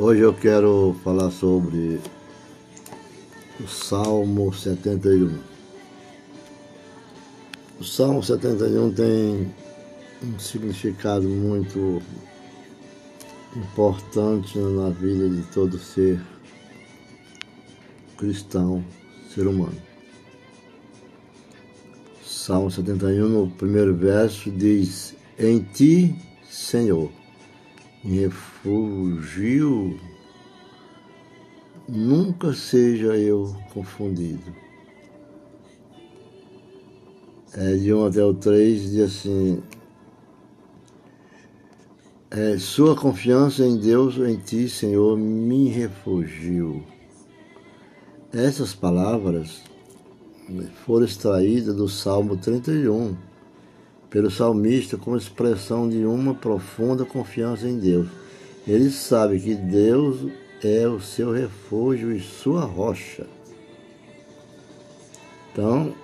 Hoje eu quero falar sobre o Salmo 71. O Salmo 71 tem um significado muito importante na vida de todo ser cristão, ser humano. Salmo 71, no primeiro verso, diz: Em ti, Senhor, refugio, nunca seja eu confundido. É, de 1 até o 3 diz assim: é, Sua confiança em Deus, em ti, Senhor, me refugio. Essas palavras foram extraídas do Salmo 31 pelo salmista como expressão de uma profunda confiança em Deus. Ele sabe que Deus é o seu refúgio e sua rocha. Então,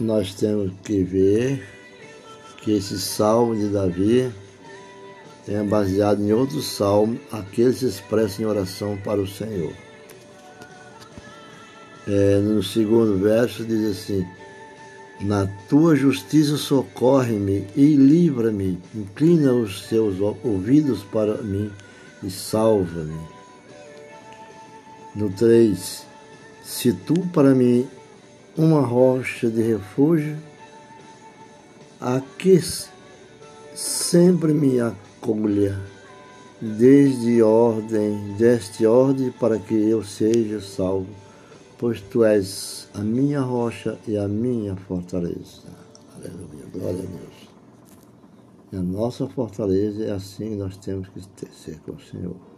nós temos que ver que esse salmo de Davi é baseado em outro salmo, aquele que se expressa em oração para o Senhor. É, no segundo verso diz assim: na tua justiça socorre-me e livra-me. Inclina os teus ouvidos para mim e salva-me. No 3. Se tu para mim uma rocha de refúgio, a que sempre me acolha, desde ordem, deste ordem para que eu seja salvo pois tu és a minha rocha e a minha fortaleza. Aleluia, glória a Deus. E a nossa fortaleza é assim que nós temos que ser com o Senhor.